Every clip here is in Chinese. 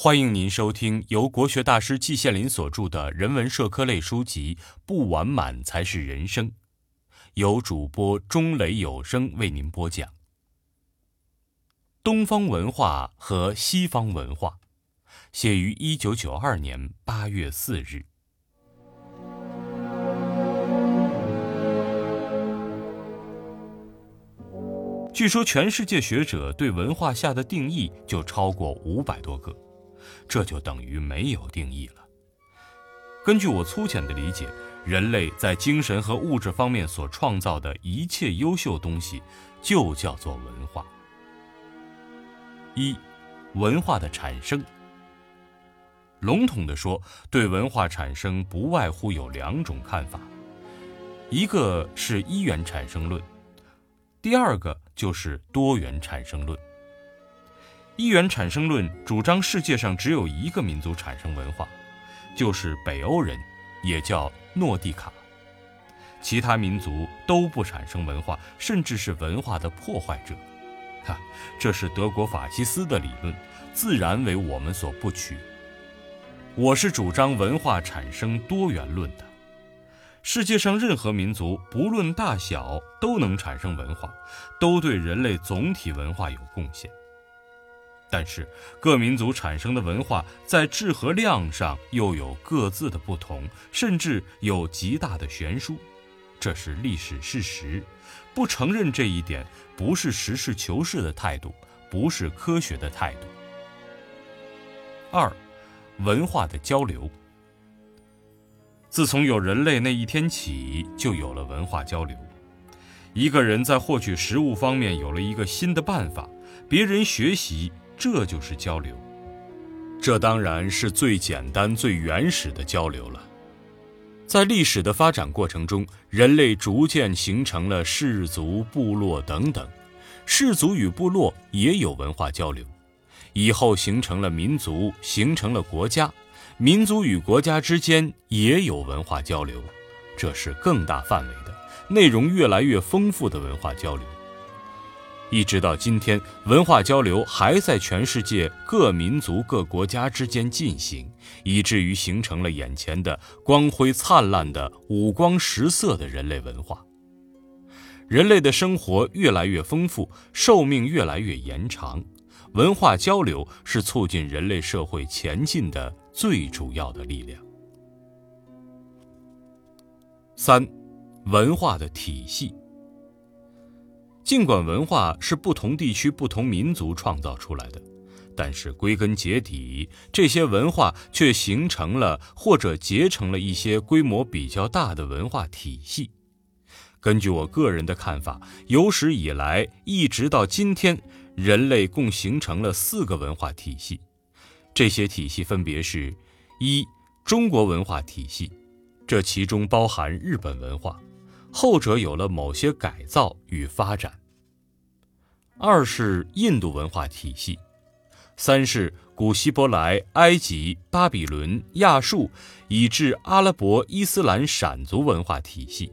欢迎您收听由国学大师季羡林所著的人文社科类书籍《不完满才是人生》，由主播钟雷有声为您播讲。东方文化和西方文化，写于一九九二年八月四日。据说，全世界学者对文化下的定义就超过五百多个。这就等于没有定义了。根据我粗浅的理解，人类在精神和物质方面所创造的一切优秀东西，就叫做文化。一，文化的产生。笼统的说，对文化产生不外乎有两种看法，一个是一元产生论，第二个就是多元产生论。一元产生论主张世界上只有一个民族产生文化，就是北欧人，也叫诺蒂卡。其他民族都不产生文化，甚至是文化的破坏者。哈，这是德国法西斯的理论，自然为我们所不取。我是主张文化产生多元论的。世界上任何民族，不论大小，都能产生文化，都对人类总体文化有贡献。但是各民族产生的文化在质和量上又有各自的不同，甚至有极大的悬殊，这是历史事实。不承认这一点，不是实事求是的态度，不是科学的态度。二，文化的交流。自从有人类那一天起，就有了文化交流。一个人在获取食物方面有了一个新的办法，别人学习。这就是交流，这当然是最简单、最原始的交流了。在历史的发展过程中，人类逐渐形成了氏族、部落等等，氏族与部落也有文化交流，以后形成了民族，形成了国家，民族与国家之间也有文化交流，这是更大范围的、内容越来越丰富的文化交流。一直到今天，文化交流还在全世界各民族、各国家之间进行，以至于形成了眼前的光辉灿烂的五光十色的人类文化。人类的生活越来越丰富，寿命越来越延长，文化交流是促进人类社会前进的最主要的力量。三，文化的体系。尽管文化是不同地区、不同民族创造出来的，但是归根结底，这些文化却形成了或者结成了一些规模比较大的文化体系。根据我个人的看法，有史以来一直到今天，人类共形成了四个文化体系。这些体系分别是：一、中国文化体系，这其中包含日本文化。后者有了某些改造与发展。二是印度文化体系，三是古希伯来、埃及、巴比伦、亚述以至阿拉伯、伊斯兰闪族文化体系，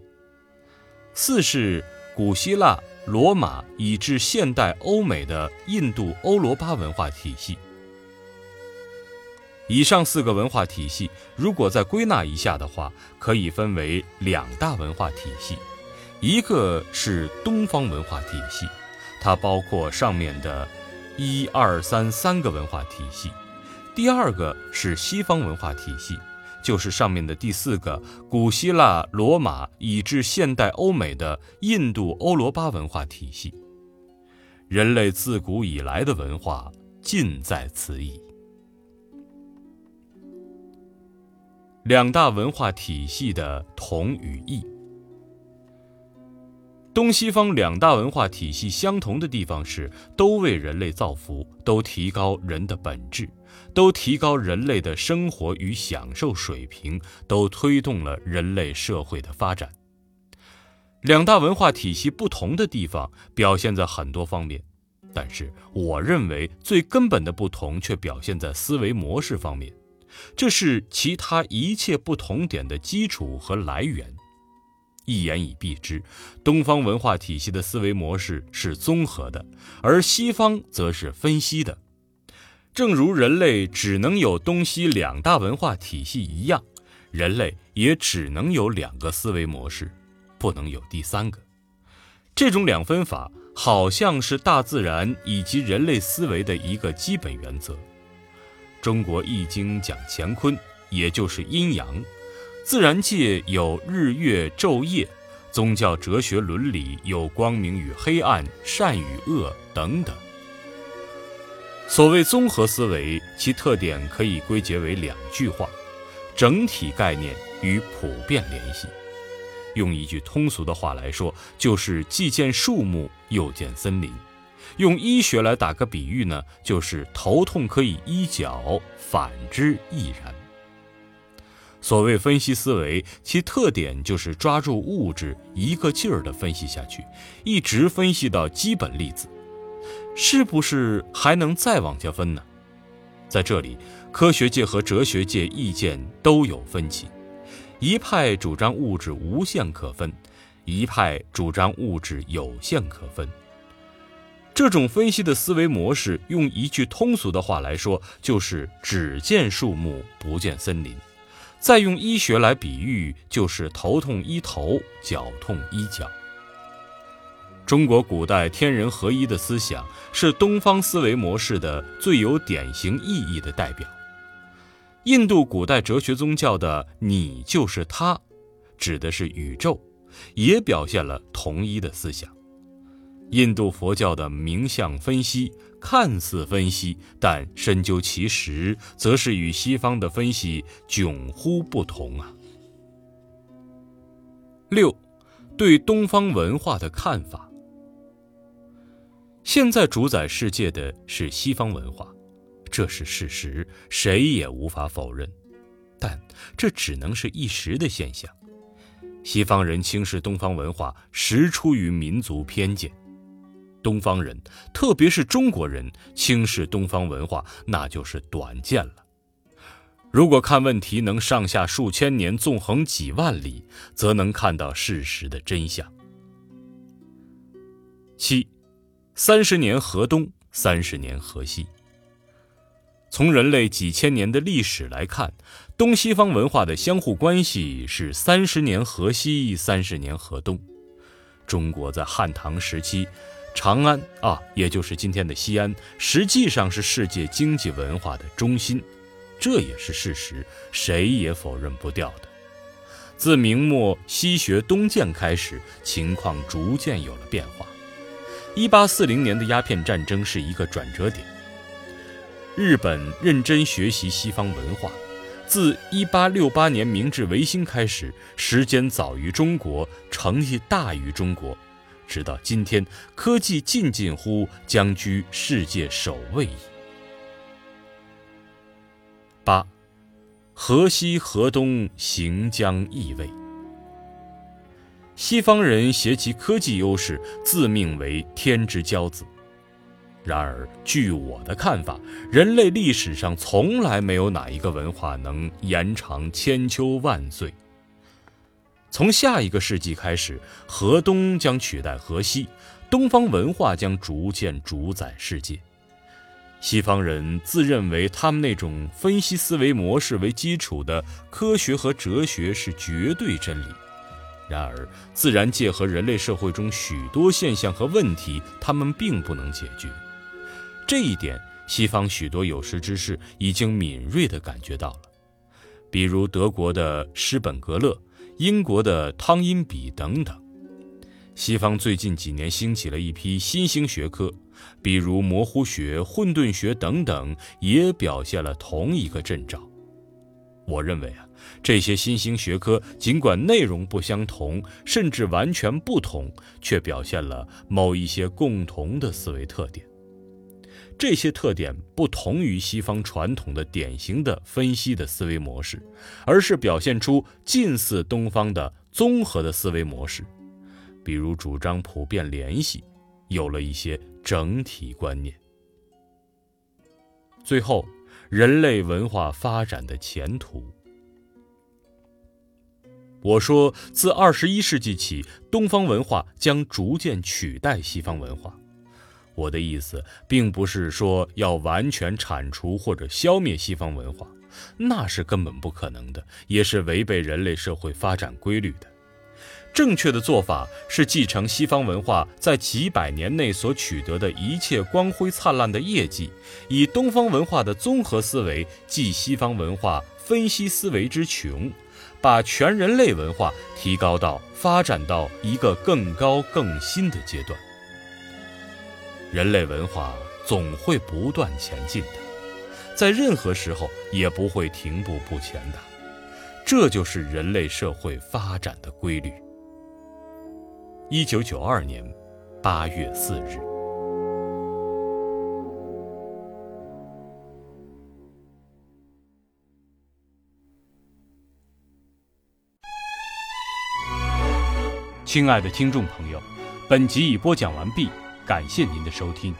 四是古希腊、罗马以至现代欧美的印度欧罗巴文化体系。以上四个文化体系，如果再归纳一下的话，可以分为两大文化体系，一个是东方文化体系，它包括上面的一二三三个文化体系；第二个是西方文化体系，就是上面的第四个古希腊、罗马以至现代欧美的印度欧罗巴文化体系。人类自古以来的文化尽在此矣。两大文化体系的同与异。东西方两大文化体系相同的地方是，都为人类造福，都提高人的本质，都提高人类的生活与享受水平，都推动了人类社会的发展。两大文化体系不同的地方表现在很多方面，但是我认为最根本的不同却表现在思维模式方面。这是其他一切不同点的基础和来源。一言以蔽之，东方文化体系的思维模式是综合的，而西方则是分析的。正如人类只能有东西两大文化体系一样，人类也只能有两个思维模式，不能有第三个。这种两分法好像是大自然以及人类思维的一个基本原则。中国易经讲乾坤，也就是阴阳；自然界有日月昼夜；宗教哲学伦理有光明与黑暗、善与恶等等。所谓综合思维，其特点可以归结为两句话：整体概念与普遍联系。用一句通俗的话来说，就是既见树木又见森林。用医学来打个比喻呢，就是头痛可以医脚，反之亦然。所谓分析思维，其特点就是抓住物质，一个劲儿地分析下去，一直分析到基本粒子。是不是还能再往下分呢？在这里，科学界和哲学界意见都有分歧，一派主张物质无限可分，一派主张物质有限可分。这种分析的思维模式，用一句通俗的话来说，就是只见树木不见森林；再用医学来比喻，就是头痛医头，脚痛医脚。中国古代天人合一的思想是东方思维模式的最有典型意义的代表。印度古代哲学宗教的“你就是他”，指的是宇宙，也表现了同一的思想。印度佛教的名相分析看似分析，但深究其实，则是与西方的分析迥乎不同啊。六，对东方文化的看法。现在主宰世界的是西方文化，这是事实，谁也无法否认。但这只能是一时的现象。西方人轻视东方文化，实出于民族偏见；东方人，特别是中国人，轻视东方文化，那就是短见了。如果看问题能上下数千年，纵横几万里，则能看到事实的真相。七。三十年河东，三十年河西。从人类几千年的历史来看，东西方文化的相互关系是三十年河西，三十年河东。中国在汉唐时期，长安啊，也就是今天的西安，实际上是世界经济文化的中心，这也是事实，谁也否认不掉的。自明末西学东渐开始，情况逐渐有了变化。一八四零年的鸦片战争是一个转折点。日本认真学习西方文化，自一八六八年明治维新开始，时间早于中国，成绩大于中国，直到今天，科技近近乎将居世界首位矣。八，河西河东，行将易位。西方人携其科技优势，自命为天之骄子。然而，据我的看法，人类历史上从来没有哪一个文化能延长千秋万岁。从下一个世纪开始，河东将取代河西，东方文化将逐渐主宰世界。西方人自认为他们那种分析思维模式为基础的科学和哲学是绝对真理。然而，自然界和人类社会中许多现象和问题，他们并不能解决。这一点，西方许多有识之士已经敏锐地感觉到了。比如德国的施本格勒、英国的汤因比等等。西方最近几年兴起了一批新兴学科，比如模糊学、混沌学等等，也表现了同一个阵仗。我认为啊。这些新兴学科尽管内容不相同，甚至完全不同，却表现了某一些共同的思维特点。这些特点不同于西方传统的典型的分析的思维模式，而是表现出近似东方的综合的思维模式。比如主张普遍联系，有了一些整体观念。最后，人类文化发展的前途。我说，自二十一世纪起，东方文化将逐渐取代西方文化。我的意思并不是说要完全铲除或者消灭西方文化，那是根本不可能的，也是违背人类社会发展规律的。正确的做法是继承西方文化在几百年内所取得的一切光辉灿烂的业绩，以东方文化的综合思维继西方文化分析思维之穷，把全人类文化提高到发展到一个更高更新的阶段。人类文化总会不断前进的，在任何时候也不会停步不前的，这就是人类社会发展的规律。一九九二年八月四日，亲爱的听众朋友，本集已播讲完毕，感谢您的收听。